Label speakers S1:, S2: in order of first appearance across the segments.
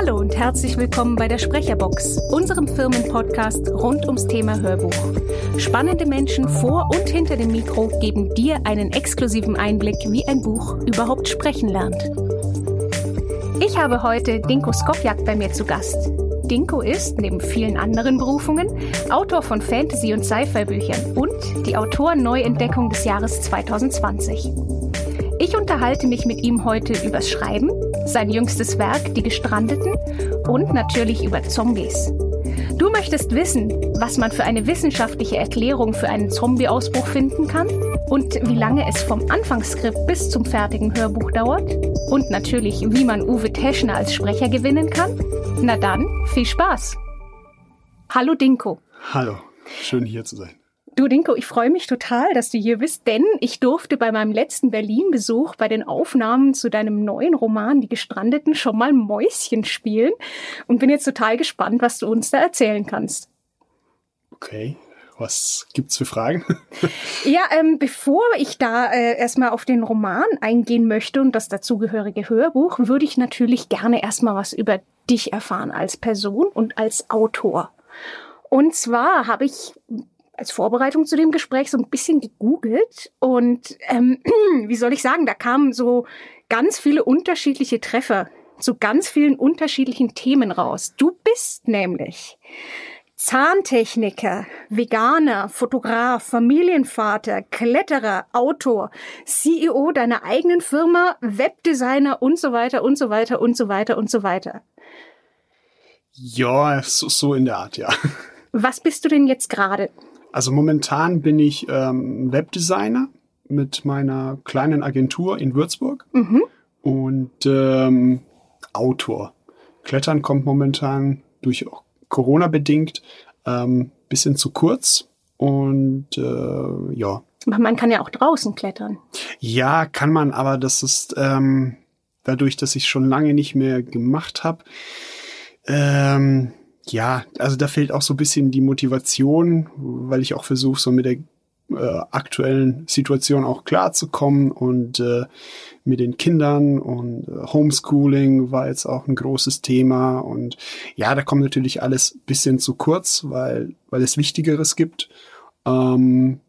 S1: Hallo und herzlich willkommen bei der Sprecherbox, unserem Firmenpodcast rund ums Thema Hörbuch. Spannende Menschen vor und hinter dem Mikro geben dir einen exklusiven Einblick, wie ein Buch überhaupt sprechen lernt. Ich habe heute Dinko Skopjak bei mir zu Gast. Dinko ist, neben vielen anderen Berufungen, Autor von Fantasy- und Sci-Fi-Büchern und die Autoren-Neuentdeckung des Jahres 2020. Ich unterhalte mich mit ihm heute übers Schreiben, sein jüngstes Werk Die Gestrandeten und natürlich über Zombies. Du möchtest wissen, was man für eine wissenschaftliche Erklärung für einen Zombie-Ausbruch finden kann und wie lange es vom Anfangsskript bis zum fertigen Hörbuch dauert und natürlich, wie man Uwe Teschner als Sprecher gewinnen kann? Na dann, viel Spaß! Hallo Dinko.
S2: Hallo, schön hier zu sein.
S1: Du, Dinko, ich freue mich total, dass du hier bist, denn ich durfte bei meinem letzten Berlin-Besuch bei den Aufnahmen zu deinem neuen Roman Die Gestrandeten schon mal Mäuschen spielen und bin jetzt total gespannt, was du uns da erzählen kannst.
S2: Okay, was gibt's für Fragen?
S1: ja, ähm, bevor ich da äh, erstmal auf den Roman eingehen möchte und das dazugehörige Hörbuch, würde ich natürlich gerne erstmal was über dich erfahren als Person und als Autor. Und zwar habe ich als Vorbereitung zu dem Gespräch so ein bisschen gegoogelt und ähm, wie soll ich sagen, da kamen so ganz viele unterschiedliche Treffer zu ganz vielen unterschiedlichen Themen raus. Du bist nämlich Zahntechniker, Veganer, Fotograf, Familienvater, Kletterer, Autor, CEO deiner eigenen Firma, Webdesigner und so weiter und so weiter und so weiter und so weiter.
S2: Ja, so, so in der Art, ja.
S1: Was bist du denn jetzt gerade?
S2: Also momentan bin ich ähm, Webdesigner mit meiner kleinen Agentur in Würzburg mhm. und ähm, Autor. Klettern kommt momentan durch Corona bedingt ähm, bisschen zu kurz und äh, ja.
S1: Aber man kann ja auch draußen klettern.
S2: Ja, kann man, aber das ist ähm, dadurch, dass ich schon lange nicht mehr gemacht habe. Ähm, ja, also da fehlt auch so ein bisschen die Motivation, weil ich auch versuche, so mit der äh, aktuellen Situation auch klarzukommen und äh, mit den Kindern und äh, Homeschooling war jetzt auch ein großes Thema und ja, da kommt natürlich alles bisschen zu kurz, weil, weil es Wichtigeres gibt. Ähm,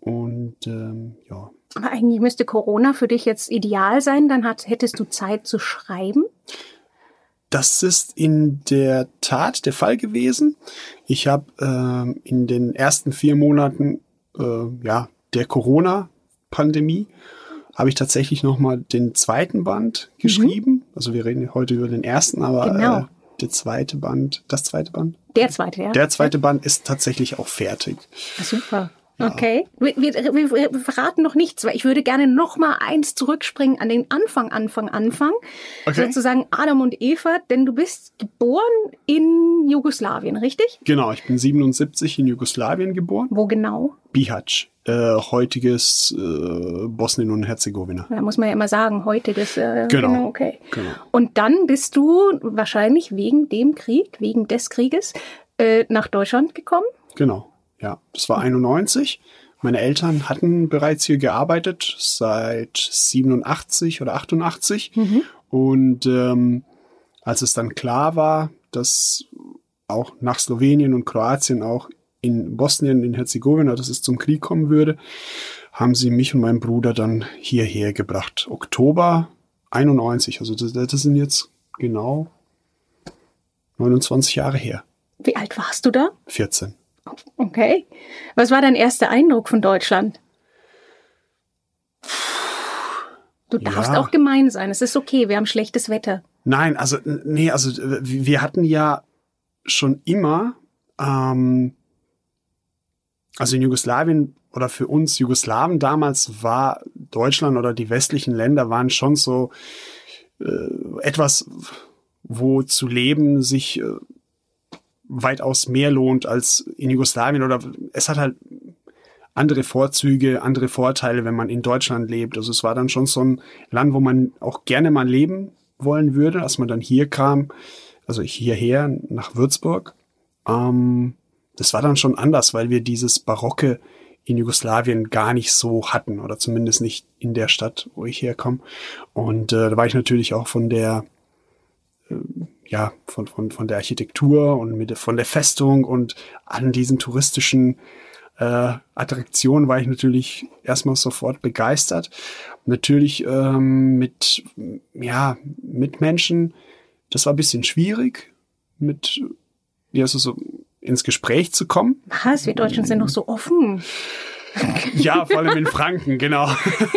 S2: und ähm, ja.
S1: Aber eigentlich müsste Corona für dich jetzt ideal sein, dann hat, hättest du Zeit zu schreiben.
S2: Das ist in der Tat der Fall gewesen. Ich habe äh, in den ersten vier Monaten äh, ja, der Corona-Pandemie habe ich tatsächlich noch mal den zweiten Band mhm. geschrieben. Mhm. Also wir reden heute über den ersten, aber genau. äh, der zweite Band, das zweite Band?
S1: Der zweite, ja.
S2: Der zweite Band ist tatsächlich auch fertig.
S1: Super. Okay. Wir, wir, wir, wir verraten noch nichts, weil ich würde gerne noch mal eins zurückspringen an den Anfang, Anfang, Anfang. Okay. Sozusagen Adam und Eva, denn du bist geboren in Jugoslawien, richtig?
S2: Genau, ich bin 77 in Jugoslawien geboren.
S1: Wo genau?
S2: Bihać, äh, heutiges äh, Bosnien und Herzegowina.
S1: Da muss man ja immer sagen, heutiges.
S2: Äh, genau. genau.
S1: Okay. Genau. Und dann bist du wahrscheinlich wegen dem Krieg, wegen des Krieges, äh, nach Deutschland gekommen?
S2: Genau. Ja, das war 91. Meine Eltern hatten bereits hier gearbeitet seit 87 oder 88. Mhm. Und ähm, als es dann klar war, dass auch nach Slowenien und Kroatien auch in Bosnien, in Herzegowina, dass es zum Krieg kommen würde, haben sie mich und meinen Bruder dann hierher gebracht. Oktober 91, also das, das sind jetzt genau 29 Jahre her.
S1: Wie alt warst du da?
S2: 14.
S1: Okay. Was war dein erster Eindruck von Deutschland? Du darfst ja. auch gemein sein. Es ist okay. Wir haben schlechtes Wetter.
S2: Nein, also nee, also wir hatten ja schon immer, ähm, also in Jugoslawien oder für uns Jugoslawen damals war Deutschland oder die westlichen Länder waren schon so äh, etwas, wo zu leben sich äh, weitaus mehr lohnt als in Jugoslawien oder es hat halt andere Vorzüge, andere Vorteile, wenn man in Deutschland lebt. Also es war dann schon so ein Land, wo man auch gerne mal leben wollen würde, als man dann hier kam, also hierher nach Würzburg. Ähm, das war dann schon anders, weil wir dieses Barocke in Jugoslawien gar nicht so hatten oder zumindest nicht in der Stadt, wo ich herkomme. Und äh, da war ich natürlich auch von der äh, ja, von, von, von der Architektur und mit, von der Festung und an diesen touristischen äh, Attraktionen war ich natürlich erstmal sofort begeistert. Natürlich ähm, mit, ja, mit Menschen, das war ein bisschen schwierig, mit, ja, so, so ins Gespräch zu kommen.
S1: Was? Wir Deutschen sind noch so offen.
S2: Ja, vor allem in Franken, genau.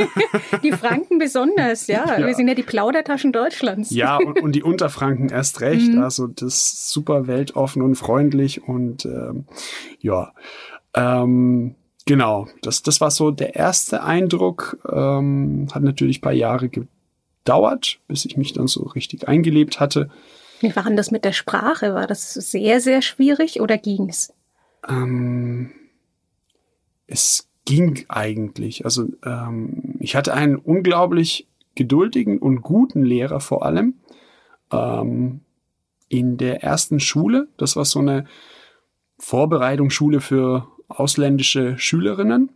S1: Die Franken besonders, ja. ja. Wir sind ja die Plaudertaschen Deutschlands.
S2: Ja, und, und die Unterfranken erst recht. Mhm. Also das ist super weltoffen und freundlich und ähm, ja. Ähm, genau, das, das war so der erste Eindruck. Ähm, hat natürlich ein paar Jahre gedauert, bis ich mich dann so richtig eingelebt hatte.
S1: Wie war denn das mit der Sprache? War das sehr, sehr schwierig oder ging's?
S2: Ähm, es ging eigentlich. Also ähm, ich hatte einen unglaublich geduldigen und guten Lehrer vor allem ähm, in der ersten Schule. Das war so eine Vorbereitungsschule für ausländische Schülerinnen.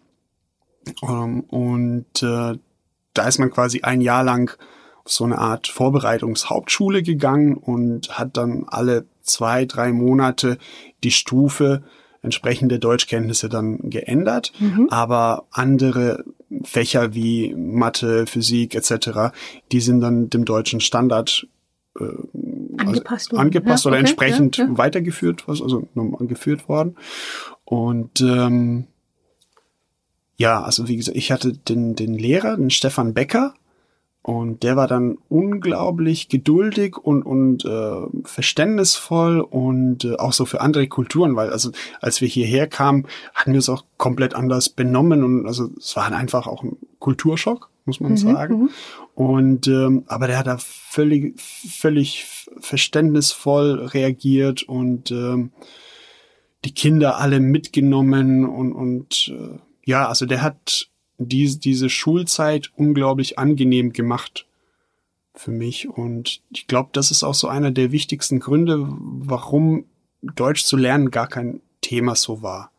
S2: Ähm, und äh, da ist man quasi ein Jahr lang auf so eine Art Vorbereitungshauptschule gegangen und hat dann alle zwei, drei Monate die Stufe entsprechende Deutschkenntnisse dann geändert, mhm. aber andere Fächer wie Mathe, Physik etc., die sind dann dem deutschen Standard
S1: äh, angepasst,
S2: also angepasst ja, oder okay, entsprechend ja, ja. weitergeführt, also geführt worden. Und ähm, ja, also wie gesagt, ich hatte den, den Lehrer, den Stefan Becker, und der war dann unglaublich geduldig und, und äh, verständnisvoll und äh, auch so für andere Kulturen, weil also als wir hierher kamen, hatten wir es auch komplett anders benommen und also es war einfach auch ein Kulturschock, muss man mhm, sagen. Mhm. Und ähm, aber der hat da völlig, völlig verständnisvoll reagiert und ähm, die Kinder alle mitgenommen und, und äh, ja, also der hat diese, diese Schulzeit unglaublich angenehm gemacht für mich. Und ich glaube, das ist auch so einer der wichtigsten Gründe, warum Deutsch zu lernen gar kein Thema so war.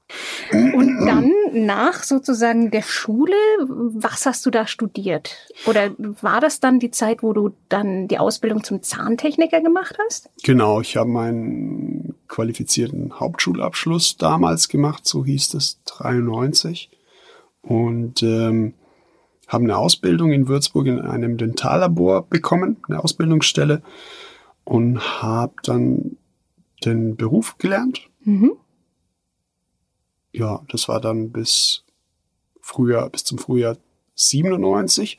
S1: Und dann nach sozusagen der Schule, was hast du da studiert? Oder war das dann die Zeit, wo du dann die Ausbildung zum Zahntechniker gemacht hast?
S2: Genau, ich habe meinen qualifizierten Hauptschulabschluss damals gemacht, so hieß es, 93 und ähm, habe eine Ausbildung in Würzburg in einem Dentallabor bekommen, eine Ausbildungsstelle und habe dann den Beruf gelernt. Mhm. Ja, das war dann bis Frühjahr, bis zum Frühjahr 97.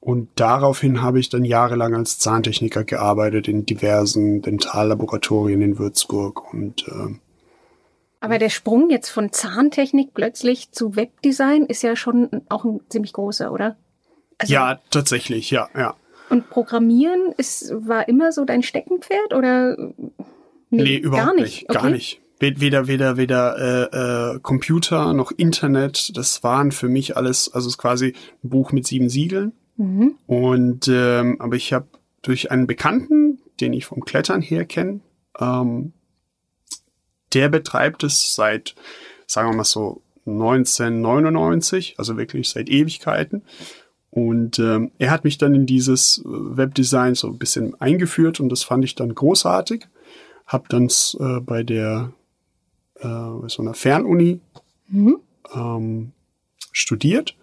S2: Und daraufhin habe ich dann jahrelang als Zahntechniker gearbeitet in diversen Dentallaboratorien in Würzburg und äh,
S1: aber der Sprung jetzt von Zahntechnik plötzlich zu Webdesign ist ja schon auch ein ziemlich großer, oder?
S2: Also ja, tatsächlich, ja, ja.
S1: Und Programmieren ist, war immer so dein Steckenpferd oder?
S2: Nee, nee überhaupt gar nicht. nicht okay. Gar nicht. Weder, weder, weder äh, äh, Computer noch Internet. Das waren für mich alles, also es ist quasi ein Buch mit sieben Siegeln. Mhm. Und ähm, aber ich habe durch einen Bekannten, den ich vom Klettern her kenne, ähm, der betreibt es seit, sagen wir mal so, 1999, also wirklich seit Ewigkeiten. Und ähm, er hat mich dann in dieses Webdesign so ein bisschen eingeführt und das fand ich dann großartig. Hab dann äh, bei der äh, so einer Fernuni mhm. ähm, studiert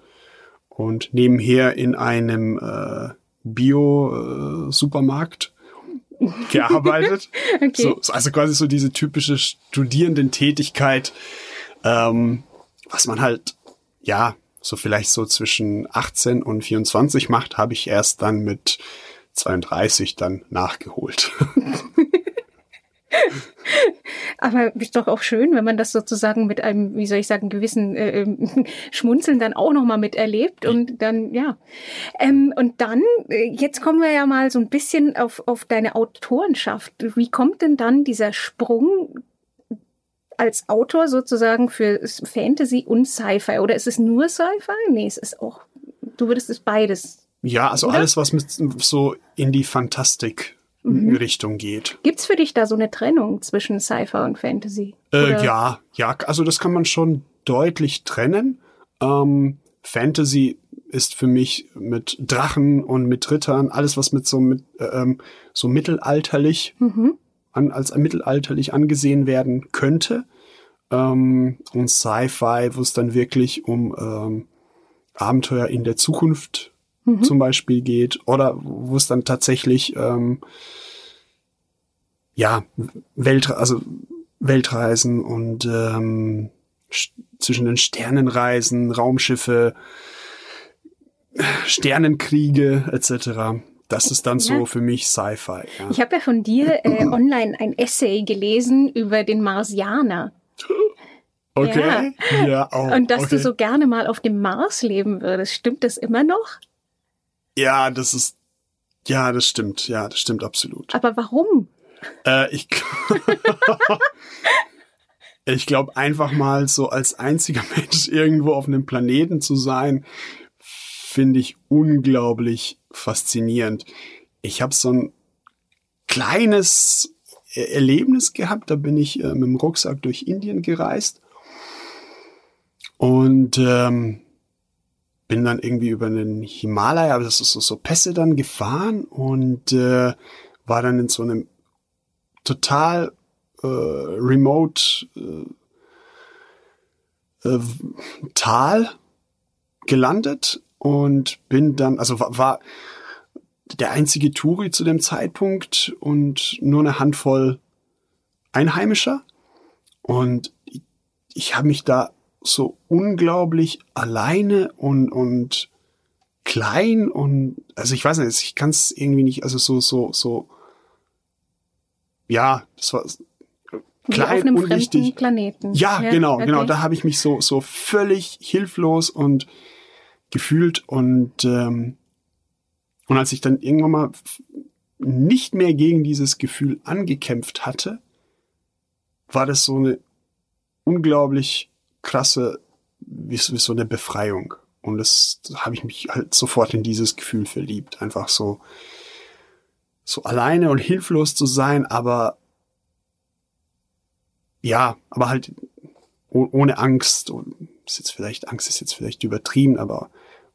S2: und nebenher in einem äh, Bio-Supermarkt gearbeitet. okay. so, also quasi so diese typische Studierendentätigkeit, ähm, was man halt, ja, so vielleicht so zwischen 18 und 24 macht, habe ich erst dann mit 32 dann nachgeholt.
S1: Aber ist doch auch schön, wenn man das sozusagen mit einem, wie soll ich sagen, gewissen äh, ähm, Schmunzeln dann auch nochmal miterlebt und dann, ja. Ähm, und dann, äh, jetzt kommen wir ja mal so ein bisschen auf, auf deine Autorenschaft. Wie kommt denn dann dieser Sprung als Autor sozusagen für Fantasy und Sci-Fi? Oder ist es nur Sci-Fi? Nee, es ist auch, du würdest es beides.
S2: Ja, also oder? alles, was mit so in die Fantastik mhm. Richtung geht.
S1: Gibt's für dich da so eine Trennung zwischen Sci-Fi und Fantasy?
S2: Äh, ja, ja, also das kann man schon deutlich trennen. Ähm, Fantasy ist für mich mit Drachen und mit Rittern, alles was mit so mit äh, ähm, so mittelalterlich
S1: Mhm.
S2: an, als mittelalterlich angesehen werden könnte. Ähm, und Sci-Fi, wo es dann wirklich um ähm, Abenteuer in der Zukunft zum Beispiel geht oder wo es dann tatsächlich ähm, ja Welt, also Weltreisen und ähm, sch- zwischen den Sternenreisen, Raumschiffe, Sternenkriege etc. Das ist dann so
S1: Ja.
S2: für mich Sci-Fi. Ja.
S1: Ich habe ja von dir äh, online ein Essay gelesen über den Marsianer.
S2: Okay. Ja, oh,
S1: Und dass
S2: okay.
S1: du so gerne mal auf dem Mars leben würdest. Stimmt das immer noch?
S2: Ja, das ist. Ja, das stimmt. Ja, das stimmt absolut.
S1: Aber warum?
S2: Äh, ich ich glaube, einfach mal so als einziger Mensch irgendwo auf einem Planeten zu sein, finde ich unglaublich faszinierend. Ich habe so ein kleines Er- Erlebnis gehabt. Da bin ich äh, mit dem Rucksack durch Indien gereist und ähm, bin dann irgendwie über den Himalaya, aber das ist so, so Pässe dann gefahren und äh, war dann in so einem total äh, remote äh, äh, Tal gelandet und bin dann, also war, war der einzige Touri zu dem Zeitpunkt und nur eine Handvoll Einheimischer. Und ich, ich habe mich da so unglaublich alleine und, und klein und also ich weiß nicht, ich kann es irgendwie nicht, also so, so, so, ja, das war
S1: Wie
S2: klein,
S1: auf einem
S2: unwichtig.
S1: fremden Planeten.
S2: Ja, genau,
S1: okay.
S2: genau. Da habe ich mich so, so völlig hilflos und gefühlt und, ähm, und als ich dann irgendwann mal nicht mehr gegen dieses Gefühl angekämpft hatte, war das so eine unglaublich krasse, wie, wie so eine Befreiung. Und das da habe ich mich halt sofort in dieses Gefühl verliebt. Einfach so, so alleine und hilflos zu sein, aber ja, aber halt oh- ohne Angst. Und ist jetzt vielleicht, Angst ist jetzt vielleicht übertrieben, aber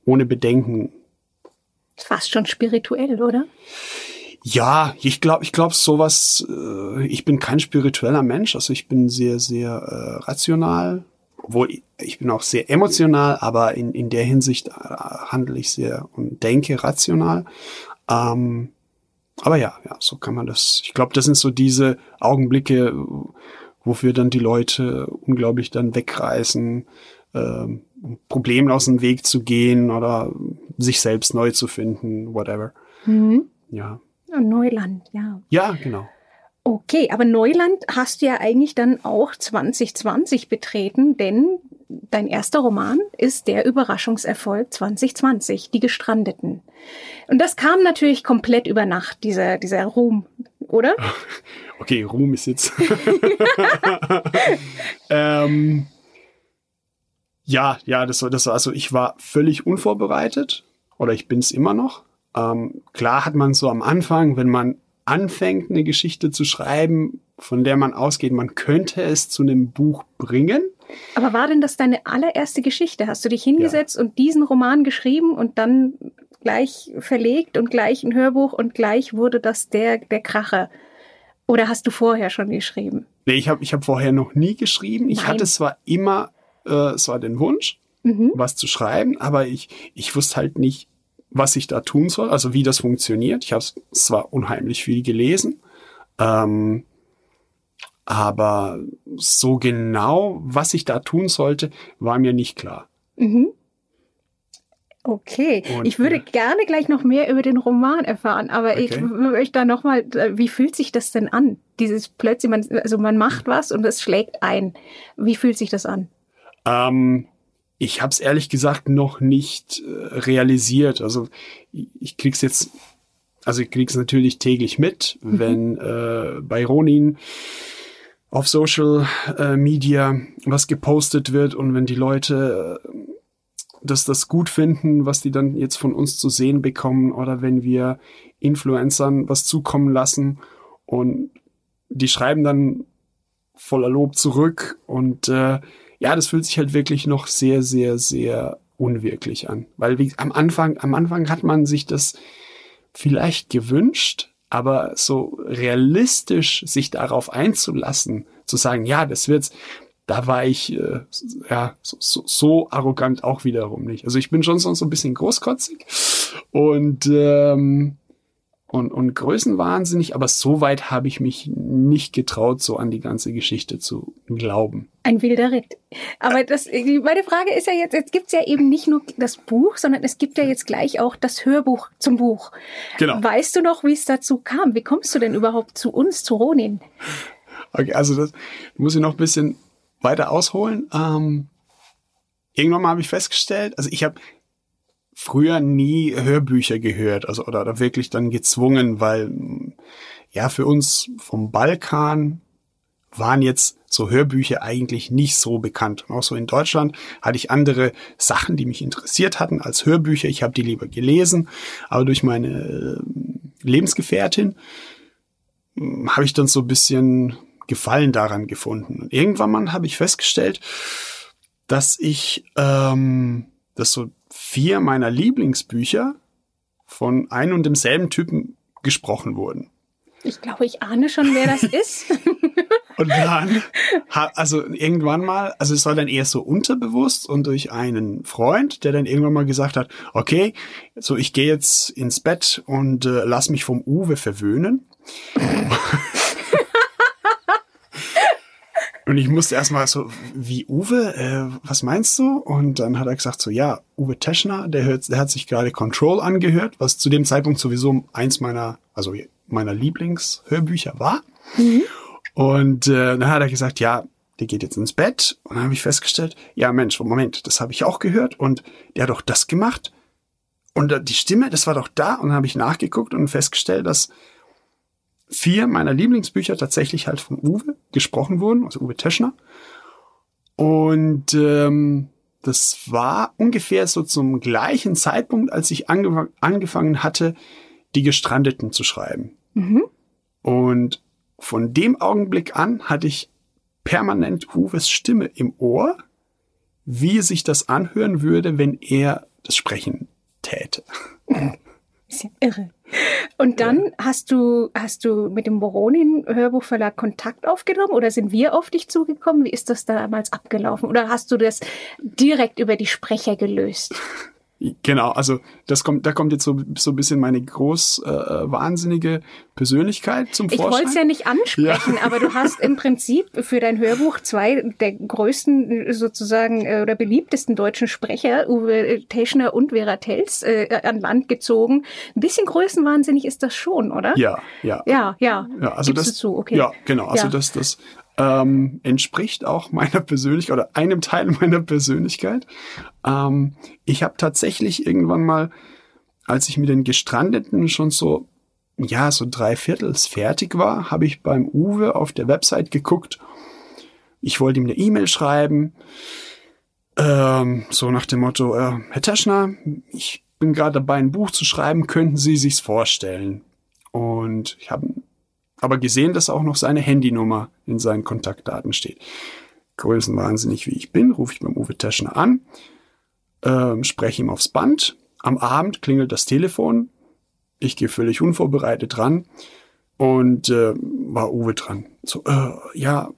S2: ohne Bedenken.
S1: Fast schon spirituell, oder?
S2: Ja, ich glaube, ich glaube sowas, äh, ich bin kein spiritueller Mensch, also ich bin sehr, sehr äh, rational, obwohl ich, bin auch sehr emotional, aber in, in der Hinsicht äh, handle ich sehr und denke rational. Ähm, aber ja, ja, so kann man das. Ich glaube, das sind so diese Augenblicke, wofür dann die Leute unglaublich dann wegreißen, ähm, Problemen aus dem Weg zu gehen oder sich selbst neu zu finden, whatever.
S1: Mhm.
S2: Ja.
S1: Neuland, ja.
S2: Ja, genau.
S1: Okay, aber Neuland hast du ja eigentlich dann auch 2020 betreten, denn dein erster Roman ist der Überraschungserfolg 2020, Die Gestrandeten. Und das kam natürlich komplett über Nacht, dieser, dieser Ruhm, oder?
S2: Okay, Ruhm ist jetzt. ähm, ja, ja, das war, das war, also ich war völlig unvorbereitet oder ich bin es immer noch. Ähm, klar hat man so am Anfang, wenn man anfängt, eine Geschichte zu schreiben, von der man ausgeht, man könnte es zu einem Buch bringen.
S1: Aber war denn das deine allererste Geschichte? Hast du dich hingesetzt und diesen Roman geschrieben und dann gleich verlegt und gleich ein Hörbuch und gleich wurde das der, der Kracher? Oder hast du vorher schon geschrieben?
S2: Nee, ich habe ich hab vorher noch nie geschrieben. Ich
S1: Nein.
S2: hatte zwar immer, äh, es war den Wunsch,
S1: Mhm.
S2: was zu schreiben, aber ich, ich wusste halt nicht, was ich da tun soll, also wie das funktioniert. Ich habe zwar unheimlich viel gelesen, ähm, aber so genau, was ich da tun sollte, war mir nicht klar.
S1: Mhm. Okay,
S2: Und,
S1: ich würde
S2: ja.
S1: gerne gleich noch mehr über den Roman erfahren, aber ich
S2: Okay.
S1: möchte da noch mal, äh, wie fühlt sich das denn an? Dieses plötzlich, man, also man macht was und es schlägt ein. Wie fühlt sich das an?
S2: Ähm, ich habe es ehrlich gesagt noch nicht äh, realisiert. Also ich, ich krieg's jetzt, also ich krieg's natürlich täglich mit, wenn äh, bei Ronin auf Social äh, Media was gepostet wird und wenn die Leute äh, das, das gut finden, was die dann jetzt von uns zu sehen bekommen oder wenn wir Influencern was zukommen lassen und die schreiben dann voller Lob zurück und äh, ja, das fühlt sich halt wirklich noch sehr, sehr, sehr unwirklich an. Weil wie, am Anfang, am Anfang hat man sich das vielleicht gewünscht, aber so realistisch sich darauf einzulassen, zu sagen, ja, das wird's, da war ich äh, ja so, so, so arrogant auch wiederum nicht. Also ich bin schon so, so ein bisschen großkotzig und ähm, und, und größenwahnsinnig, aber so weit habe ich mich nicht getraut, so an die ganze Geschichte zu glauben.
S1: Ein wilder Ritt. Aber das, meine Frage ist ja jetzt, jetzt gibt's ja eben nicht nur das Buch, sondern es gibt ja jetzt gleich auch das Hörbuch zum Buch. Genau. Weißt du noch, wie es dazu kam? Wie kommst du denn überhaupt zu uns, zu Ronin?
S2: Okay, also das muss ich noch ein bisschen weiter ausholen. Ähm, irgendwann mal habe ich festgestellt, also ich habe früher nie Hörbücher gehört, also oder, oder wirklich dann gezwungen, weil ja für uns vom Balkan waren jetzt so Hörbücher eigentlich nicht so bekannt. Und auch so in Deutschland hatte ich andere Sachen, die mich interessiert hatten als Hörbücher. Ich habe die lieber gelesen, aber durch meine äh, Lebensgefährtin hm, habe ich dann so ein bisschen Gefallen daran gefunden. Und irgendwann mal habe ich festgestellt, dass ich ähm, dass so vier meiner Lieblingsbücher von einem und demselben Typen gesprochen wurden.
S1: Ich glaube, ich ahne schon, wer das ist.
S2: und dann, also irgendwann mal, also es war dann eher so unterbewusst und durch einen Freund, der dann irgendwann mal gesagt hat, okay, so ich gehe jetzt ins Bett und äh, lass mich vom Uwe verwöhnen. Und ich musste erstmal so, wie Uwe, äh, was meinst du? Und dann hat er gesagt so, ja, Uwe Teschner, der, hört, der hat sich gerade Control angehört, was zu dem Zeitpunkt sowieso eins meiner, also meiner Lieblingshörbücher war. Mhm. Und äh, dann hat er gesagt, ja, der geht jetzt ins Bett. Und dann habe ich festgestellt, ja Mensch, Moment, das habe ich auch gehört und der hat doch das gemacht. Und die Stimme, das war doch da. Und dann habe ich nachgeguckt und festgestellt, dass vier meiner Lieblingsbücher tatsächlich halt von Uwe gesprochen wurden, also Uwe Teschner. Und ähm, das war ungefähr so zum gleichen Zeitpunkt, als ich ange angefangen hatte, die Gestrandeten zu schreiben. Mhm. Und von dem Augenblick an hatte ich permanent Uwes Stimme im Ohr, wie sich das anhören würde, wenn er das Sprechen täte.
S1: Ist ja irre. Und dann ja. hast du, hast du mit dem Moronin Hörbuchverlag Kontakt aufgenommen oder sind wir auf dich zugekommen? Wie ist das damals abgelaufen? Oder hast du das direkt über die Sprecher gelöst?
S2: Genau, also das kommt, da kommt jetzt so, so ein bisschen meine groß äh, wahnsinnige Persönlichkeit zum Vorschein.
S1: Ich wollte es ja nicht ansprechen, ja. aber du hast im Prinzip für dein Hörbuch zwei der größten sozusagen äh, oder beliebtesten deutschen Sprecher, Uwe Teschner und Vera Telz, äh, an Land gezogen. Ein bisschen größenwahnsinnig ist das schon, oder?
S2: Ja, ja.
S1: Ja, ja.
S2: ja also Gibst das, zu, okay. Ja, genau. Also ja. das, das ähm, entspricht auch meiner Persönlichkeit oder einem Teil meiner Persönlichkeit. Ähm, ich habe tatsächlich irgendwann mal, als ich mit den Gestrandeten schon so, ja, so drei Viertels fertig war, habe ich beim Uwe auf der Website geguckt. Ich wollte ihm eine E-Mail schreiben, ähm, so nach dem Motto, äh, Herr Teschner, ich bin gerade dabei, ein Buch zu schreiben, könnten Sie sich's vorstellen? Und ich habe aber gesehen, dass auch noch seine Handynummer in seinen Kontaktdaten steht. Größenwahnsinnig wie ich bin, rufe ich beim Uwe Teschner an, ähm, spreche ihm aufs Band. Am Abend klingelt das Telefon. Ich gehe völlig unvorbereitet ran und äh, war Uwe dran. So, äh, ja,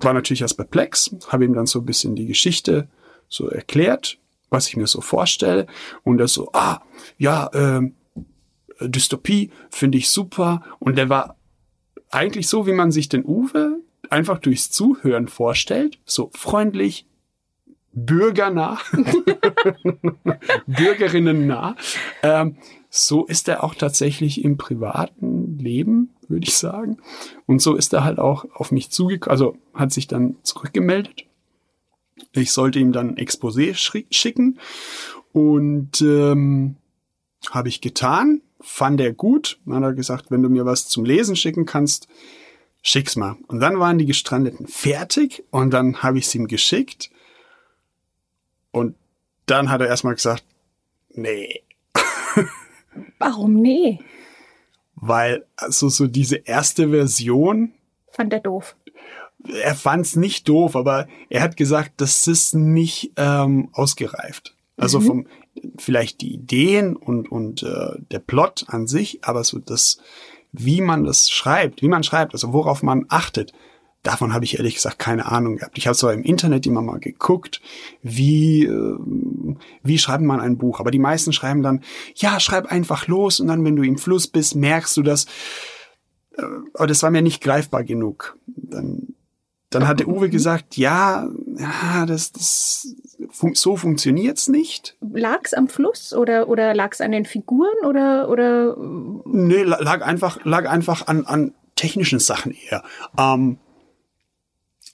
S2: war natürlich erst perplex, habe ihm dann so ein bisschen die Geschichte so erklärt, was ich mir so vorstelle. Und er so, ah, ja, äh, Dystopie finde ich super. Und der war eigentlich so, wie man sich den Uwe einfach durchs Zuhören vorstellt. So freundlich, bürgernah, Bürgerinnen Ähm, so ist er auch tatsächlich im privaten Leben, würde ich sagen. Und so ist er halt auch auf mich zugekommen, also hat sich dann zurückgemeldet. Ich sollte ihm dann ein Exposé schicken und ähm, habe ich getan fand er gut. Dann hat er gesagt, wenn du mir was zum Lesen schicken kannst, schick's mal. Und dann waren die Gestrandeten fertig und dann habe ich es ihm geschickt. Und dann hat er erstmal gesagt, nee.
S1: Warum nee?
S2: Weil also so diese erste Version
S1: fand er doof.
S2: er fand es nicht doof, aber er hat gesagt, das ist nicht ähm, ausgereift. Also mhm. vom vielleicht die Ideen und und äh, der Plot an sich, aber so das, wie man das schreibt, wie man schreibt, also worauf man achtet, davon habe ich ehrlich gesagt keine Ahnung gehabt. Ich habe zwar im Internet immer mal geguckt, wie äh, wie schreibt man ein Buch, aber die meisten schreiben dann, ja, schreib einfach los und dann, wenn du im Fluss bist, merkst du das. Äh, aber das war mir nicht greifbar genug. Dann dann hatte Uwe gesagt, ja, ja das, das fun so funktioniert's nicht.
S1: Lag's am Fluss oder oder lag's an den Figuren oder oder?
S2: Nee, lag einfach lag einfach an an technischen Sachen eher. Ähm,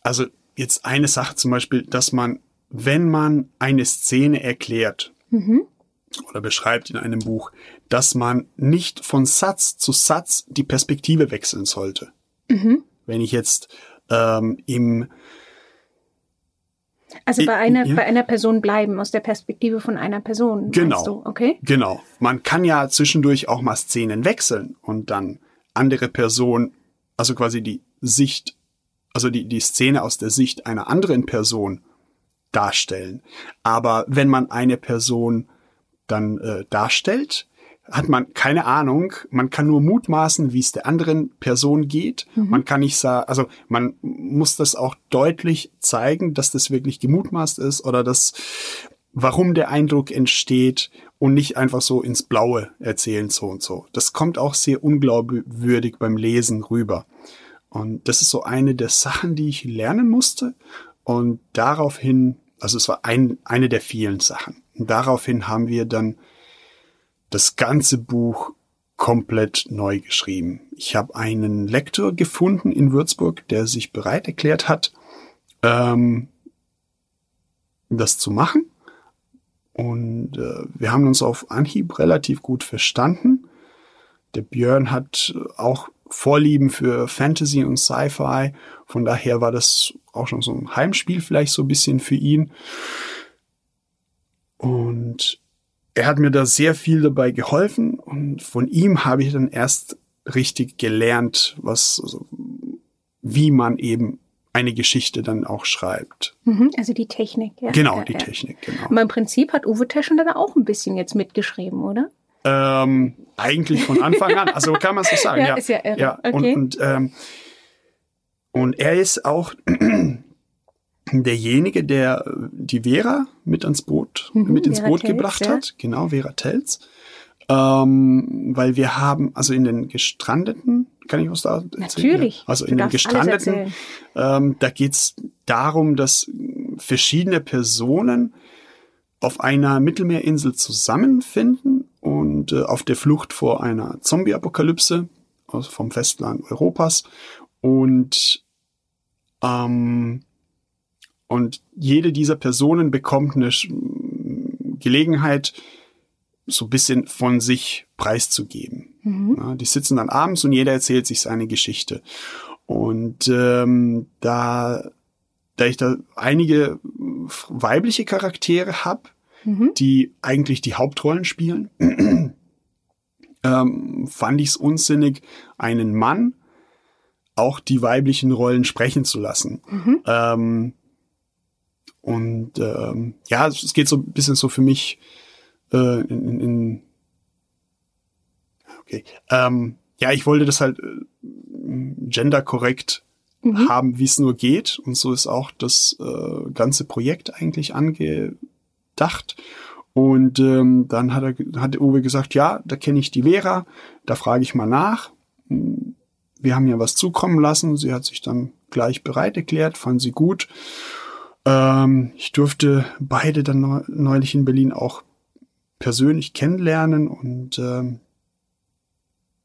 S2: also jetzt eine Sache zum Beispiel, dass man, wenn man eine Szene erklärt mhm. oder beschreibt in einem Buch, dass man nicht von Satz zu Satz die Perspektive wechseln sollte. Mhm. Wenn ich jetzt ähm, im
S1: also bei einer, ja. bei einer Person bleiben, aus der Perspektive von einer Person.
S2: Genau.
S1: Okay.
S2: Genau. Man kann ja zwischendurch auch mal Szenen wechseln und dann andere Person, also quasi die Sicht, also die, die Szene aus der Sicht einer anderen Person darstellen. Aber wenn man eine Person dann äh, darstellt, hat man keine Ahnung. Man kann nur mutmaßen, wie es der anderen Person geht. Mhm. Man kann nicht sagen, also man muss das auch deutlich zeigen, dass das wirklich gemutmaßt ist oder dass, warum der Eindruck entsteht und nicht einfach so ins Blaue erzählen so und so. Das kommt auch sehr unglaubwürdig beim Lesen rüber. Und das ist so eine der Sachen, die ich lernen musste. Und daraufhin, also es war ein, eine der vielen Sachen. Und daraufhin haben wir dann das ganze Buch komplett neu geschrieben. Ich habe einen Lektor gefunden in Würzburg, der sich bereit erklärt hat, ähm, das zu machen. Und äh, wir haben uns auf Anhieb relativ gut verstanden. Der Björn hat auch Vorlieben für Fantasy und Sci-Fi. Von daher war das auch schon so ein Heimspiel vielleicht so ein bisschen für ihn. Und er hat mir da sehr viel dabei geholfen und von ihm habe ich dann erst richtig gelernt, was, also, wie man eben eine Geschichte dann auch schreibt.
S1: Mhm, also die Technik,
S2: ja. Genau, ja, die ja. Technik, genau.
S1: Aber im Prinzip hat Uwe Teschen dann auch ein bisschen jetzt mitgeschrieben, oder?
S2: Ähm, eigentlich von Anfang an, also kann man so sagen, ja. ja. Ist ja, irre. ja. Okay. Und, und, ähm, und er ist auch derjenige, der die Vera mit ans Boot, mhm, mit ins Vera Boot Telz, gebracht ja. hat. Genau, Vera Telz. Ähm, weil wir haben, also in den gestrandeten, kann ich was da
S1: erzählen? Natürlich.
S2: Ja. Also in den gestrandeten, ähm, da geht's darum, dass verschiedene Personen auf einer Mittelmeerinsel zusammenfinden und äh, auf der Flucht vor einer Zombie-Apokalypse also vom Festland Europas und ähm, und jede dieser Personen bekommt eine Gelegenheit, so ein bisschen von sich preiszugeben. Mhm. Ja, die sitzen dann abends und jeder erzählt sich seine Geschichte. Und ähm, da, da ich da einige weibliche Charaktere habe, mhm. die eigentlich die Hauptrollen spielen, ähm, fand ich es unsinnig, einen Mann auch die weiblichen Rollen sprechen zu lassen. Mhm. Ähm, und ähm, ja, es geht so ein bisschen so für mich äh, in, in, in okay. Ähm, ja, ich wollte das halt äh, genderkorrekt mhm. haben, wie es nur geht. Und so ist auch das äh, ganze Projekt eigentlich angedacht. Und ähm, dann hat er hat Uwe gesagt, ja, da kenne ich die Vera, da frage ich mal nach. Wir haben ja was zukommen lassen. Sie hat sich dann gleich bereit erklärt, fand sie gut. Ähm, ich durfte beide dann neulich in Berlin auch persönlich kennenlernen und ähm,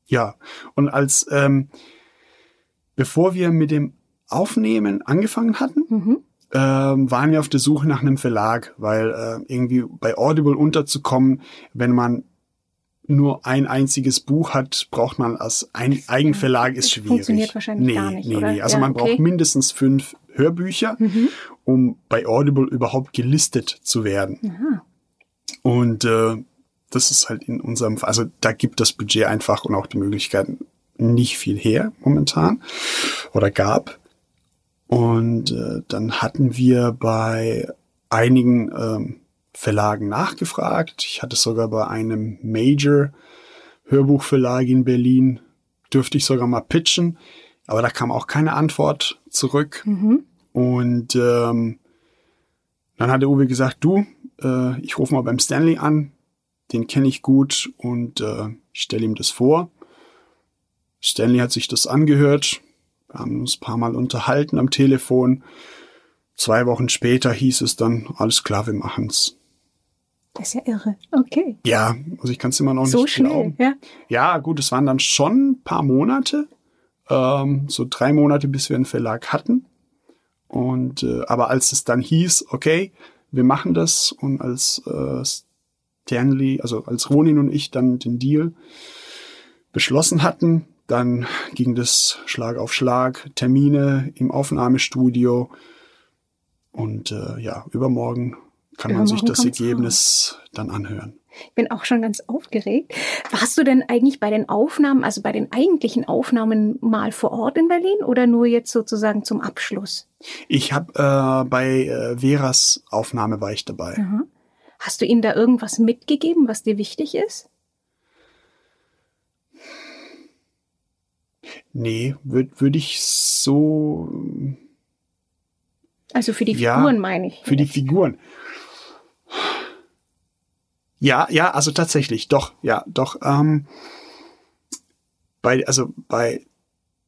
S2: ja, und als ähm, bevor wir mit dem Aufnehmen angefangen hatten, mhm. ähm, waren wir auf der Suche nach einem Verlag, weil äh, irgendwie bei Audible unterzukommen, wenn man nur ein einziges Buch hat, braucht man als ein Eigenverlag ist schwierig.
S1: Funktioniert wahrscheinlich nee, gar nicht. Nee, oder? nee.
S2: Also ja, man okay. braucht mindestens fünf Hörbücher, mhm. um bei Audible überhaupt gelistet zu werden. Aha. Und äh, das ist halt in unserem, also da gibt das Budget einfach und auch die Möglichkeiten nicht viel her momentan oder gab. Und äh, dann hatten wir bei einigen ähm, Verlagen nachgefragt. Ich hatte sogar bei einem Major Hörbuchverlag in Berlin, dürfte ich sogar mal pitchen, aber da kam auch keine Antwort zurück.
S1: Mhm.
S2: Und ähm, dann hat der Uwe gesagt, du, äh, ich rufe mal beim Stanley an, den kenne ich gut und äh, ich stelle ihm das vor. Stanley hat sich das angehört, wir haben uns ein paar Mal unterhalten am Telefon. Zwei Wochen später hieß es dann, alles klar, wir machen's.
S1: Das ist ja irre. Okay.
S2: Ja, also ich kann es immer noch
S1: So
S2: nicht
S1: schnell,
S2: glauben.
S1: ja.
S2: Ja, gut, es waren dann schon ein paar Monate, ähm, so drei Monate, bis wir einen Verlag hatten. Und äh, aber als es dann hieß, okay, wir machen das und als äh, Stanley, also als Ronin und ich dann den Deal beschlossen hatten, dann ging das Schlag auf Schlag, Termine im Aufnahmestudio und äh, ja, übermorgen kann man sich das Ergebnis dann anhören.
S1: Ich bin auch schon ganz aufgeregt. Warst du denn eigentlich bei den Aufnahmen, also bei den eigentlichen Aufnahmen mal vor Ort in Berlin oder nur jetzt sozusagen zum Abschluss?
S2: Ich habe äh, bei äh, Veras Aufnahme war ich dabei.
S1: Aha. Hast du ihnen da irgendwas mitgegeben, was dir wichtig ist?
S2: Nee, würde würd ich so
S1: Also für die
S2: Ja,
S1: Figuren meine ich.
S2: für die Figuren. Ja, ja, also tatsächlich, doch, ja, doch. Ähm, bei, also bei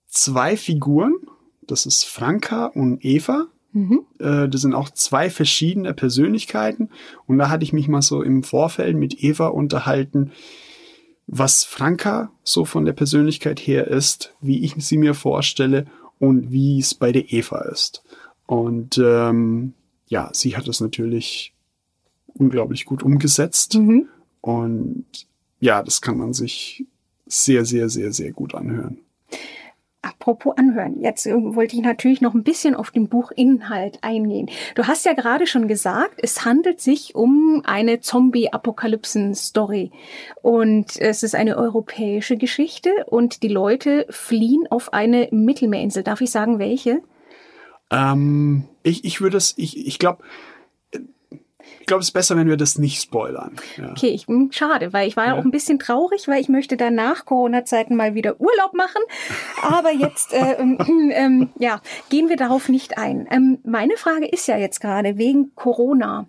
S2: zwei Figuren, das ist Franka und Eva,
S1: Mhm.
S2: äh, das sind auch zwei verschiedene Persönlichkeiten. Und da hatte ich mich mal so im Vorfeld mit Eva unterhalten, was Franka so von der Persönlichkeit her ist, wie ich sie mir vorstelle und wie es bei der Eva ist. Und ähm, ja, sie hat es natürlich unglaublich gut umgesetzt.
S1: Mhm.
S2: Und ja, das kann man sich sehr, sehr, sehr, sehr gut anhören.
S1: Apropos anhören, jetzt äh, wollte ich natürlich noch ein bisschen auf den Buchinhalt eingehen. Du hast ja gerade schon gesagt, es handelt sich um eine Zombie-Apokalypsen-Story. Und es ist eine europäische Geschichte und die Leute fliehen auf eine Mittelmeerinsel. Darf ich sagen, welche?
S2: Ähm, ich, ich würde es, ich, ich glaube, ich glaube, es ist besser, wenn wir das nicht spoilern. Ja.
S1: Okay, ich, hm, schade, weil ich war ja auch ein bisschen traurig, weil ich möchte dann nach Corona-Zeiten mal wieder Urlaub machen. Aber jetzt, äh, ähm, ähm, ja, gehen wir darauf nicht ein. Ähm, meine Frage ist ja jetzt gerade wegen Corona.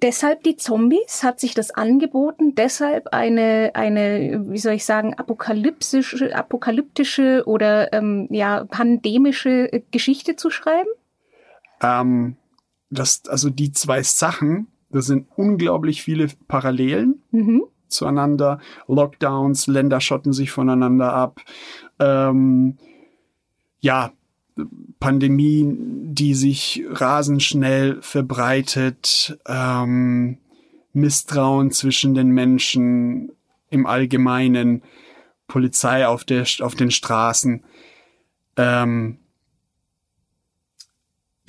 S1: Deshalb die Zombies, hat sich das angeboten, deshalb eine, eine, wie soll ich sagen, apokalyptische, apokalyptische oder ähm, ja, pandemische Geschichte zu schreiben?
S2: Ähm, das, also die zwei Sachen, da sind unglaublich viele Parallelen
S1: Mhm.
S2: zueinander. Lockdowns, Länder schotten sich voneinander ab. Ähm, ja, Pandemie, die sich rasend schnell verbreitet, ähm, Misstrauen zwischen den Menschen im Allgemeinen, Polizei auf, der, auf den Straßen. Ähm,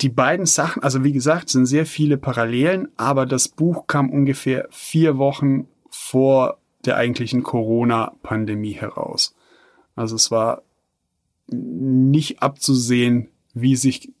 S2: die beiden Sachen, also wie gesagt, sind sehr viele Parallelen, aber das Buch kam ungefähr vier Wochen vor der eigentlichen Corona-Pandemie heraus. Also es war nicht abzusehen, wie sich,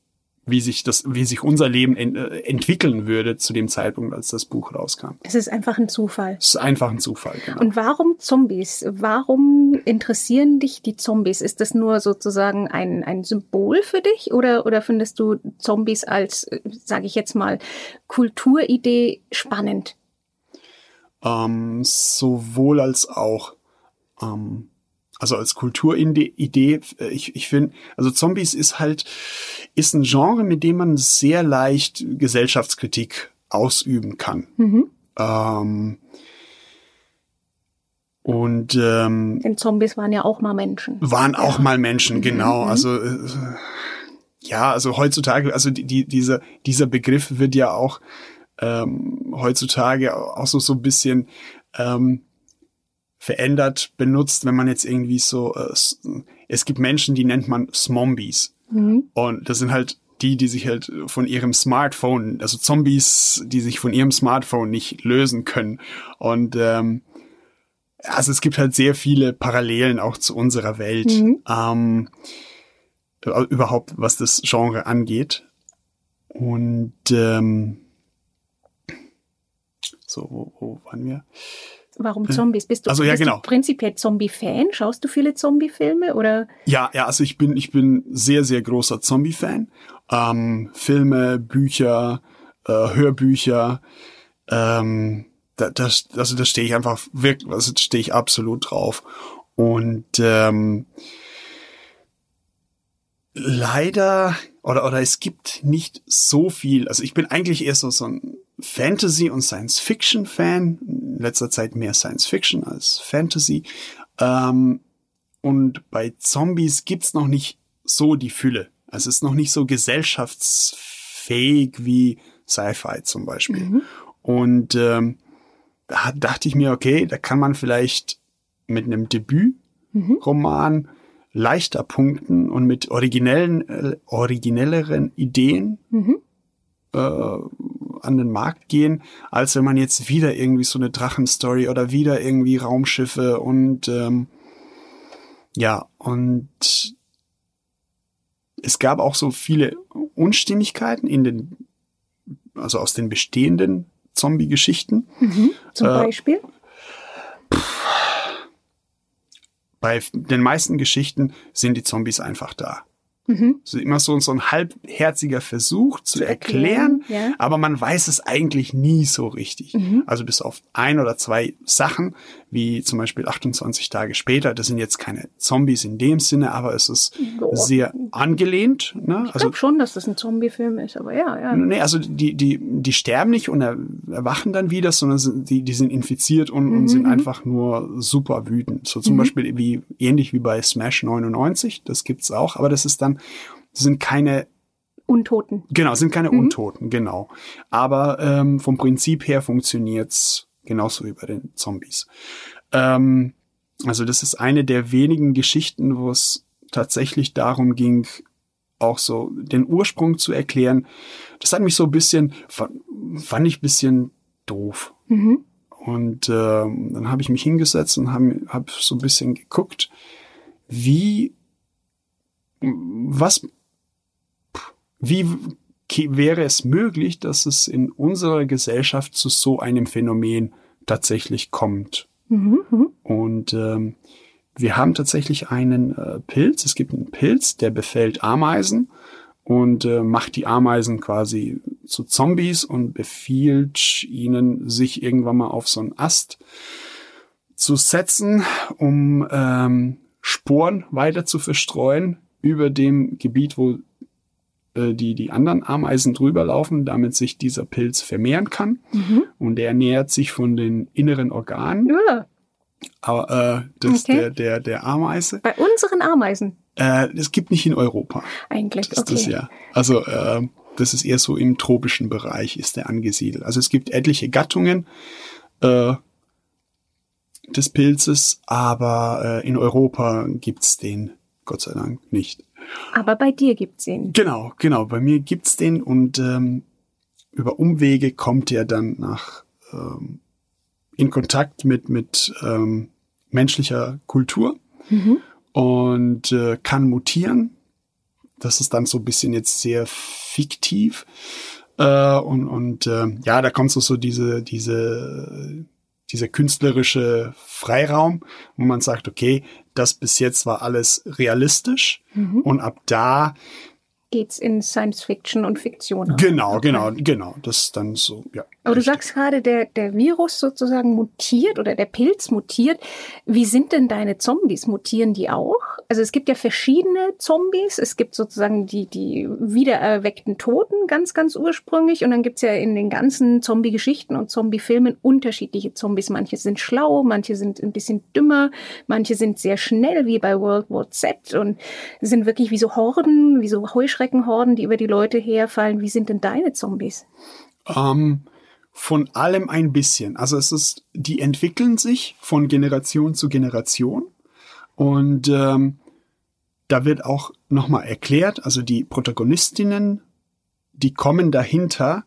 S2: wie sich das, wie sich unser Leben en äh, entwickeln würde zu dem Zeitpunkt, als das Buch rauskam.
S1: Es ist einfach ein Zufall.
S2: Es ist einfach ein Zufall, genau.
S1: Und warum Zombies? Warum interessieren dich die Zombies? Ist das nur sozusagen ein, ein Symbol für dich oder, oder findest du Zombies als, sage ich jetzt mal, Kulturidee spannend?
S2: Ähm, sowohl als auch. Ähm, also als Kulturidee, äh, ich, ich finde, also Zombies ist halt, ist ein Genre, mit dem man sehr leicht Gesellschaftskritik ausüben kann.
S1: Mhm.
S2: Ähm, und ähm,
S1: Denn Zombies waren ja auch mal Menschen.
S2: waren auch mal Menschen, genau.
S1: mhm.
S2: Also äh, ja, also heutzutage, also die, die, dieser, dieser Begriff wird ja auch ähm, heutzutage auch so, so ein bisschen ähm, verändert benutzt, wenn man jetzt irgendwie so, äh, es gibt Menschen, die nennt man Smombies.
S1: Mhm.
S2: Und das sind halt die, die sich halt von ihrem Smartphone, also Zombies, die sich von ihrem Smartphone nicht lösen können. Und ähm, also es gibt halt sehr viele Parallelen auch zu unserer Welt.
S1: Mhm.
S2: Ähm, äh, überhaupt was das Genre angeht. Und ähm, so, wo, wo waren wir?
S1: Warum Zombies? Bist du,
S2: also, ja,
S1: bist
S2: genau.
S1: du prinzipiell Zombie-Fan? Schaust du viele Zombie-Filme oder?
S2: Ja, ja, also ich bin, ich bin sehr, sehr großer Zombie-Fan. Ähm, Filme, Bücher, äh, Hörbücher, ähm, da, da, also da stehe ich einfach wirklich, also da stehe ich absolut drauf. Und ähm, leider, oder, oder es gibt nicht so viel, also ich bin eigentlich eher so, so ein Fantasy- und Science-Fiction-Fan, in letzter Zeit mehr Science-Fiction als Fantasy. Ähm, und bei Zombies gibt's noch nicht so die Fülle. Also es ist noch nicht so gesellschaftsfähig wie Sci-Fi zum Beispiel.
S1: Mhm.
S2: Und ähm, da dachte ich mir, okay, da kann man vielleicht mit einem Debütroman leichter punkten und mit originellen, äh, originelleren Ideen
S1: Mhm.
S2: äh, an den Markt gehen, als wenn man jetzt wieder irgendwie so eine Drachenstory oder wieder irgendwie Raumschiffe und ähm, ja, und es gab auch so viele Unstimmigkeiten in den, also aus den bestehenden Zombie-Geschichten.
S1: Mhm. Zum
S2: Äh,
S1: Beispiel?
S2: Bei den meisten Geschichten sind die Zombies einfach da.
S1: Mhm.
S2: Ist immer so, so ein halbherziger Versuch zu,
S1: Zu
S2: erklären,
S1: erklären, ja.
S2: aber man weiß es eigentlich nie so richtig.
S1: Mhm.
S2: Also bis auf ein oder zwei Sachen, wie zum Beispiel 28 Tage später, das sind jetzt keine Zombies in dem Sinne, aber es ist
S1: Ja.
S2: sehr angelehnt. Ne?
S1: Ich
S2: Also
S1: glaube schon, dass das ein Zombie-Film ist, aber ja, ja.
S2: Nee, also die, die, die sterben nicht und er- erwachen dann wieder, sondern sind, die, die sind infiziert und, und sind einfach nur super wütend. So zum Beispiel wie, ähnlich wie bei Smash 99, das gibt's auch, aber das ist dann, sind keine,
S1: Untoten.
S2: genau, sind keine Untoten, genau. Aber ähm, vom Prinzip her funktioniert's genauso wie bei den Zombies. Ähm, also das ist eine der wenigen Geschichten, wo es tatsächlich darum ging, auch so den Ursprung zu erklären. Das hat mich so ein bisschen, fa- fand ich ein bisschen doof.
S1: Mhm.
S2: Und ähm, dann habe ich mich hingesetzt und habe hab so ein bisschen geguckt, wie, was, wie wäre es möglich, dass es in unserer Gesellschaft zu so einem Phänomen tatsächlich kommt.
S1: Mhm. Mhm.
S2: Und ähm, wir haben tatsächlich einen äh, Pilz. Es gibt einen Pilz, der befällt Ameisen und äh, macht die Ameisen quasi zu Zombies und befiehlt ihnen, sich irgendwann mal auf so einen Ast zu setzen, um ähm, Sporen weiter zu verstreuen über dem Gebiet, wo äh, die, die anderen Ameisen drüber laufen, damit sich dieser Pilz vermehren kann.
S1: Mhm.
S2: Und der ernährt sich von den inneren Organen
S1: Ja,
S2: aber äh, das
S1: Okay.
S2: der, der, der Ameise.
S1: bei unseren Ameisen
S2: Äh, das gibt nicht in Europa.
S1: eigentlich.
S2: Das,
S1: okay.
S2: das ja. Also äh, das ist eher so im tropischen Bereich ist der angesiedelt. Also es gibt etliche Gattungen äh, des Pilzes, aber äh, in Europa gibt's den Gott sei Dank nicht.
S1: Aber bei dir gibt's ihn.
S2: Genau, genau. Bei mir gibt's den und ähm, über Umwege kommt er dann nach ähm, in Kontakt mit mit ähm, menschlicher Kultur
S1: Mhm.
S2: und äh, kann mutieren. Das ist dann so ein bisschen jetzt sehr fiktiv äh, und und äh, ja, da kommt so so diese diese dieser künstlerische Freiraum, wo man sagt, okay, das bis jetzt war alles realistisch
S1: Mhm.
S2: und ab da
S1: Geht's in Science Fiction und Fiktion.
S2: Genau, genau, genau. Das ist dann so, ja.
S1: Aber du
S2: richtig.
S1: sagst gerade, der, der Virus sozusagen mutiert oder der Pilz mutiert. Wie sind denn deine Zombies? Mutieren die auch? Also es gibt ja verschiedene Zombies. Es gibt sozusagen die, die wiedererweckten Toten ganz, ganz ursprünglich. Und dann gibt's ja in den ganzen Zombie-Geschichten und Zombie-Filmen unterschiedliche Zombies. Manche sind schlau, manche sind ein bisschen dümmer, manche sind sehr schnell, wie bei World War Z und sind wirklich wie so Horden, wie so Heuschreckenhorden, die über die Leute herfallen. Wie sind denn deine Zombies?
S2: Ähm, von allem ein bisschen. Also es ist, die entwickeln sich von Generation zu Generation und ähm, da wird auch nochmal erklärt, also die Protagonistinnen, die kommen dahinter,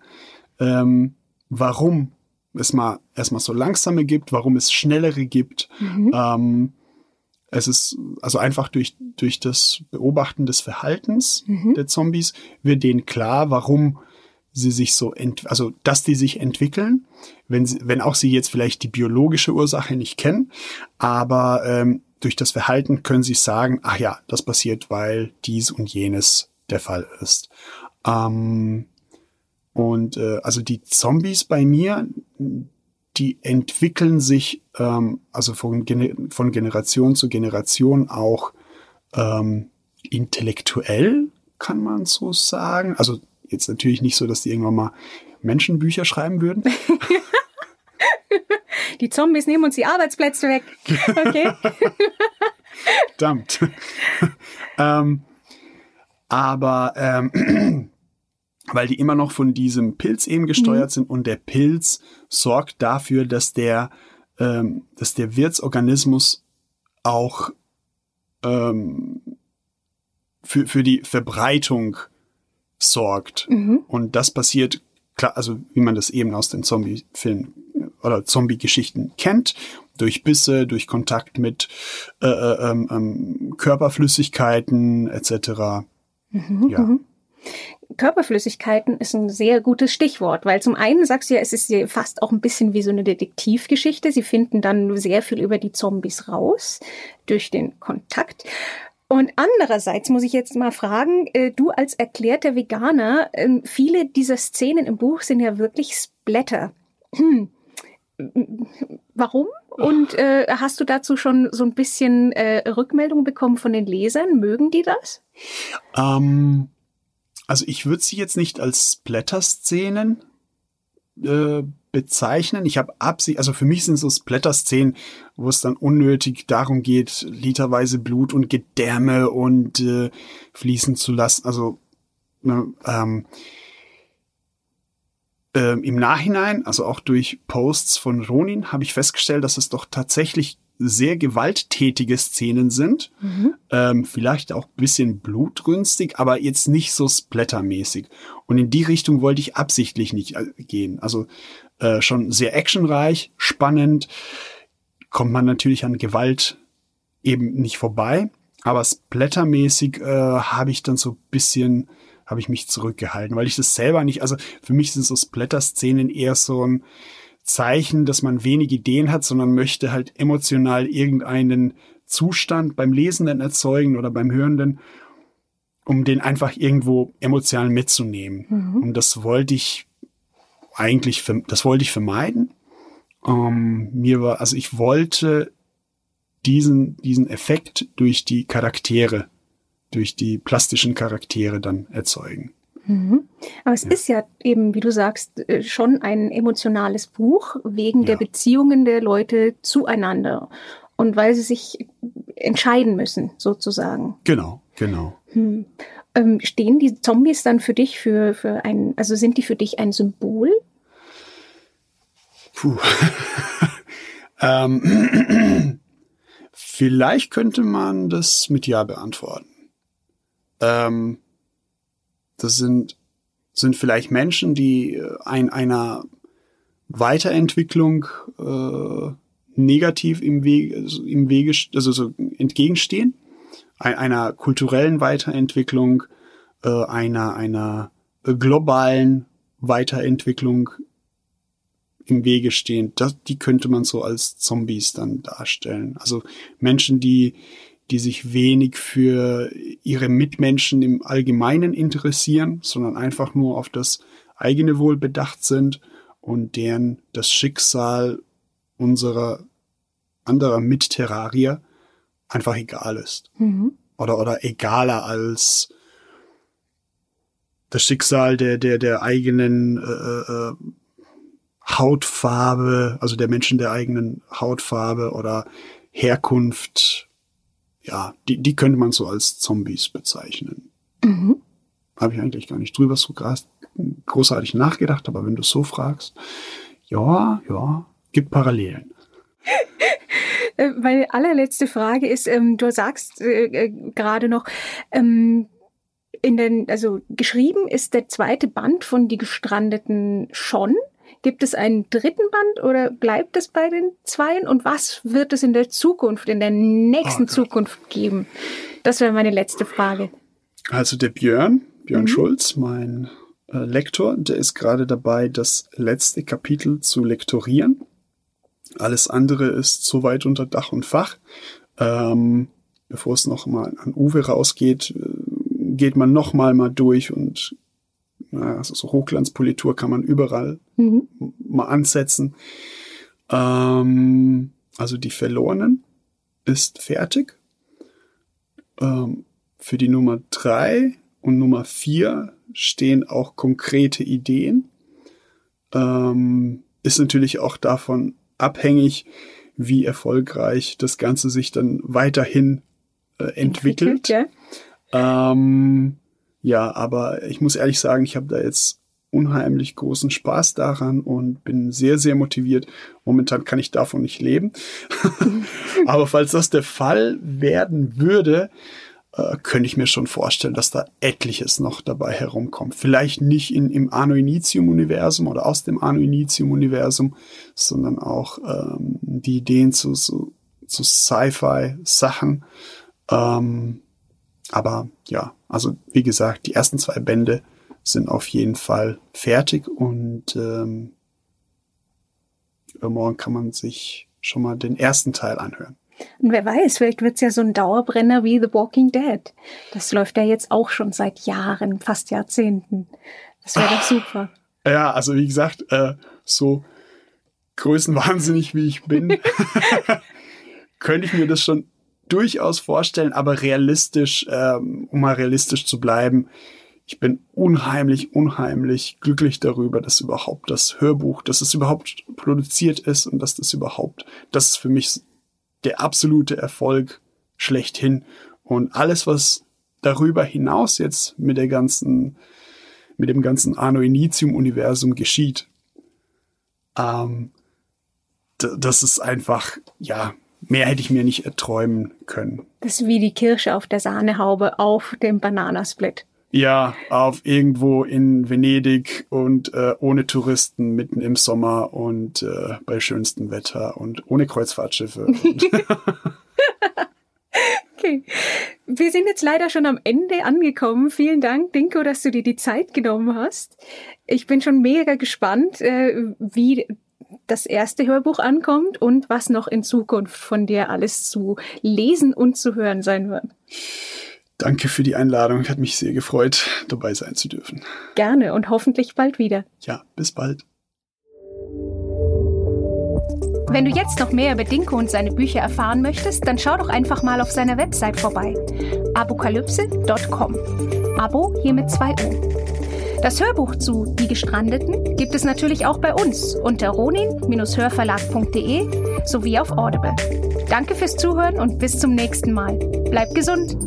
S2: ähm, warum es mal erstmal so langsame gibt, warum es schnellere gibt. Ähm, Es ist also einfach durch, durch das Beobachten des Verhaltens
S1: Mhm.
S2: der Zombies wird denen klar, warum sie sich so, ent also dass die sich entwickeln, wenn, sie, wenn auch sie jetzt vielleicht die biologische Ursache nicht kennen, aber ähm, durch das Verhalten können sie sagen, ach ja, das passiert, weil dies und jenes der Fall ist. Ähm, und äh, also die Zombies bei mir, die entwickeln sich ähm, also von, von Generation zu Generation auch ähm, intellektuell, kann man so sagen. Also jetzt natürlich nicht so, dass die irgendwann mal Menschenbücher schreiben würden.
S1: Die Zombies nehmen uns die Arbeitsplätze weg. Okay.
S2: Verdammt. ähm, aber ähm, weil die immer noch von diesem Pilz eben gesteuert sind und der Pilz sorgt dafür, dass der, ähm, dass der Wirtsorganismus auch ähm, für, für die Verbreitung sorgt. Und das passiert, klar, also wie man das eben aus den Zombie-Filmen oder Zombie-Geschichten kennt, durch Bisse, durch Kontakt mit äh, äh, ähm, ähm, Körperflüssigkeiten etc. ja.
S1: Körperflüssigkeiten ist ein sehr gutes Stichwort, weil zum einen sagst du ja, es ist fast auch ein bisschen wie so eine Detektivgeschichte. Sie finden dann sehr viel über die Zombies raus durch den Kontakt. Und andererseits muss ich jetzt mal fragen, äh, du als erklärter Veganer, äh, viele dieser Szenen im Buch sind ja wirklich Splatter. Hm. Warum? Und äh, hast du dazu schon so ein bisschen äh, Rückmeldung bekommen von den Lesern? Mögen die das?
S2: Ähm, also ich würde sie jetzt nicht als Splatter-Szenen äh, bezeichnen. Ich habe Absicht, also für mich sind so Splatter-Szenen, wo es dann unnötig darum geht, literweise Blut und Gedärme und äh, fließen zu lassen. Also ne, ähm, ähm, im Nachhinein, also auch durch Posts von Ronin, habe ich festgestellt, dass es doch tatsächlich sehr gewalttätige Szenen sind. Ähm, vielleicht auch ein bisschen blutrünstig, aber jetzt nicht so splattermäßig. Und in die Richtung wollte ich absichtlich nicht äh, gehen. Also äh, schon sehr actionreich, spannend. Kommt man natürlich an Gewalt eben nicht vorbei. Aber splattermäßig äh, habe ich dann so ein bisschen, habe ich mich zurückgehalten, weil ich das selber nicht, also für mich sind so Splatter-Szenen eher so ein Zeichen, dass man wenig Ideen hat, sondern möchte halt emotional irgendeinen Zustand beim Lesenden erzeugen oder beim Hörenden, um den einfach irgendwo emotional mitzunehmen. Und das wollte ich eigentlich, das wollte ich vermeiden. Ähm, mir war, also ich wollte diesen, diesen Effekt durch die Charaktere, durch die plastischen Charaktere dann erzeugen.
S1: Aber es ist ja eben, wie du sagst, äh, schon ein emotionales Buch wegen der
S2: Ja.
S1: Beziehungen der Leute zueinander und weil sie sich entscheiden müssen, sozusagen.
S2: Genau, genau.
S1: Ähm, stehen die Zombies dann für dich für, für ein, also sind die für dich ein Symbol?
S2: Puh. ähm, vielleicht könnte man das mit Ja beantworten. Ähm, das sind, sind vielleicht Menschen, die äh, ein, einer Weiterentwicklung äh, negativ im Wege, also im Wege, also so entgegenstehen. Ein, einer kulturellen Weiterentwicklung, äh, einer, einer globalen Weiterentwicklung im Wege stehen, das, die könnte man so als Zombies dann darstellen. Also Menschen, die, die sich wenig für ihre Mitmenschen im Allgemeinen interessieren, sondern einfach nur auf das eigene Wohl bedacht sind und deren das Schicksal unserer anderer Mitterrarier einfach egal ist. Oder, oder egaler als das Schicksal der, der, der eigenen äh, äh, Hautfarbe, also der Menschen der eigenen Hautfarbe oder Herkunft, ja, die, die könnte man so als Zombies bezeichnen. Habe ich eigentlich gar nicht drüber so großartig nachgedacht, aber wenn du so fragst, ja, ja, gibt Parallelen.
S1: Äh, Meine allerletzte Frage ist, ähm, du sagst äh, äh, gerade noch, ähm, in den, also geschrieben ist der zweite Band von Die Gestrandeten schon. Gibt es einen dritten Band oder bleibt es bei den Zweien? Und was wird es in der Zukunft, in der nächsten oh Zukunft geben? Das wäre meine letzte Frage.
S2: Also der Björn, Björn mhm. Schulz, mein äh, Lektor, der ist gerade dabei, das letzte Kapitel zu lektorieren. Alles andere ist soweit unter Dach und Fach. Ähm, bevor es noch mal an Uwe rausgeht, äh, geht man noch mal durch und also so Hochglanzpolitur kann man überall mhm. mal ansetzen. Ähm, also die Verlorenen ist fertig. Ähm, für die Nummer drei und Nummer vier stehen auch konkrete Ideen. Ähm, ist natürlich auch davon abhängig, wie erfolgreich das Ganze sich dann weiterhin äh, entwickelt. entwickelt ja. Ähm, ja, aber ich muss ehrlich sagen, ich habe da jetzt unheimlich großen Spaß daran und bin sehr, sehr motiviert. Momentan kann ich davon nicht leben. aber falls das der Fall werden würde, äh, könnte ich mir schon vorstellen, dass da etliches noch dabei herumkommt. Vielleicht nicht in, im Anno Initium-Universum oder aus dem Anno Initium-Universum, sondern auch ähm, die Ideen zu, zu, zu Sci-Fi-Sachen. Ähm, aber ja, also wie gesagt, die ersten zwei Bände sind auf jeden Fall fertig und ähm, übermorgen kann man sich schon mal den ersten Teil anhören.
S1: Und wer weiß, vielleicht wird es ja so ein Dauerbrenner wie The Walking Dead. Das läuft ja jetzt auch schon seit Jahren, fast Jahrzehnten. Das wäre doch super.
S2: Ja, also wie gesagt, äh, so größenwahnsinnig wie ich bin, könnte ich mir das schon durchaus vorstellen, aber realistisch, ähm, um mal realistisch zu bleiben, ich bin unheimlich, unheimlich glücklich darüber, dass überhaupt das Hörbuch, dass es überhaupt produziert ist und dass das überhaupt, das ist für mich der absolute Erfolg schlechthin. Und alles, was darüber hinaus jetzt mit der ganzen, mit dem ganzen Anno Initium Universum geschieht, ähm, das ist einfach, ja, mehr hätte ich mir nicht erträumen können.
S1: Das ist wie die Kirsche auf der Sahnehaube auf dem Bananasplit.
S2: Ja, auf irgendwo in Venedig und äh, ohne Touristen mitten im Sommer und äh, bei schönstem Wetter und ohne Kreuzfahrtschiffe.
S1: okay. Wir sind jetzt leider schon am Ende angekommen. Vielen Dank, Dinko, dass du dir die Zeit genommen hast. Ich bin schon mega gespannt, äh, wie das erste Hörbuch ankommt und was noch in Zukunft von dir alles zu lesen und zu hören sein wird.
S2: Danke für die Einladung. Hat mich sehr gefreut, dabei sein zu dürfen.
S1: Gerne und hoffentlich bald wieder.
S2: Ja, bis bald.
S1: Wenn du jetzt noch mehr über Dinko und seine Bücher erfahren möchtest, dann schau doch einfach mal auf seiner Website vorbei. apokalypse.com. Abo hier mit zwei O. Das Hörbuch zu Die Gestrandeten gibt es natürlich auch bei uns unter ronin-hörverlag.de sowie auf Audible. Danke fürs Zuhören und bis zum nächsten Mal. Bleibt gesund!